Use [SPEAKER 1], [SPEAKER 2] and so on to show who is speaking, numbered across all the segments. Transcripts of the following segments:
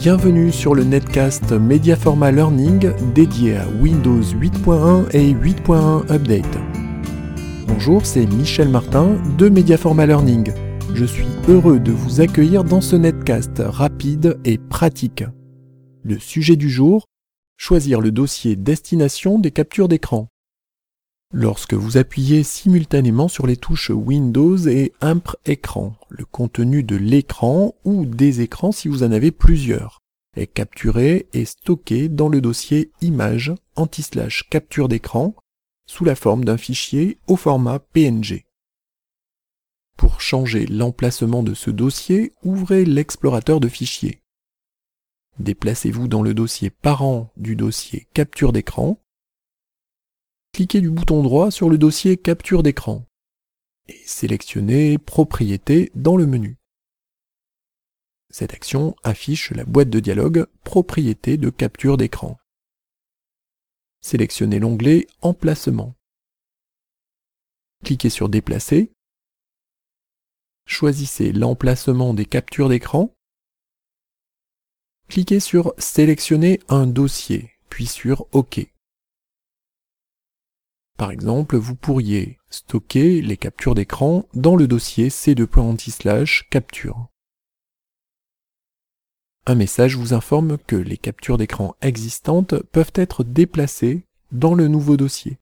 [SPEAKER 1] Bienvenue sur le netcast Mediaforma Learning dédié à Windows 8.1 et 8.1 Update. Bonjour, c'est Michel Martin de Mediaforma Learning. Je suis heureux de vous accueillir dans ce netcast rapide et pratique. Le sujet du jour, choisir le dossier destination des captures d'écran. Lorsque vous appuyez simultanément sur les touches Windows et Impr écran, le contenu de l'écran ou des écrans si vous en avez plusieurs est capturé et stocké dans le dossier image anti-slash capture d'écran sous la forme d'un fichier au format PNG. Pour changer l'emplacement de ce dossier, ouvrez l'explorateur de fichiers. Déplacez-vous dans le dossier parent du dossier capture d'écran cliquez du bouton droit sur le dossier Capture d'écran et sélectionnez Propriétés dans le menu. Cette action affiche la boîte de dialogue Propriétés de capture d'écran. Sélectionnez l'onglet Emplacement. Cliquez sur Déplacer. Choisissez l'emplacement des captures d'écran. Cliquez sur Sélectionner un dossier, puis sur OK. Par exemple, vous pourriez stocker les captures d'écran dans le dossier c2.anti/slash capture. Un message vous informe que les captures d'écran existantes peuvent être déplacées dans le nouveau dossier.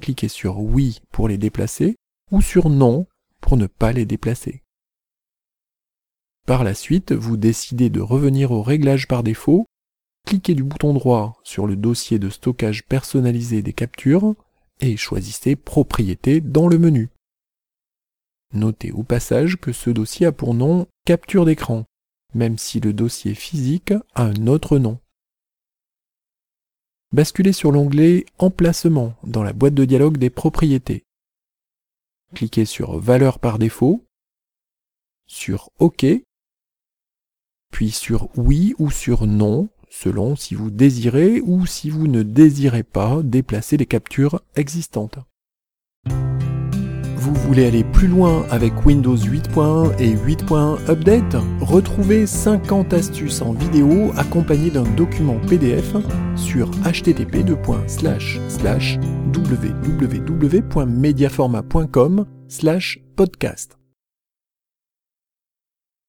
[SPEAKER 1] Cliquez sur Oui pour les déplacer ou sur Non pour ne pas les déplacer. Par la suite, vous décidez de revenir au réglage par défaut, cliquez du bouton droit sur le dossier de stockage personnalisé des captures et choisissez Propriétés dans le menu. Notez au passage que ce dossier a pour nom Capture d'écran, même si le dossier physique a un autre nom. Basculez sur l'onglet Emplacement dans la boîte de dialogue des propriétés. Cliquez sur Valeur par défaut, sur OK, puis sur Oui ou sur Non selon si vous désirez ou si vous ne désirez pas déplacer les captures existantes. Vous voulez aller plus loin avec Windows 8.1 et 8.1 Update? Retrouvez 50 astuces en vidéo accompagnées d'un document PDF sur http www.mediaforma.com podcast.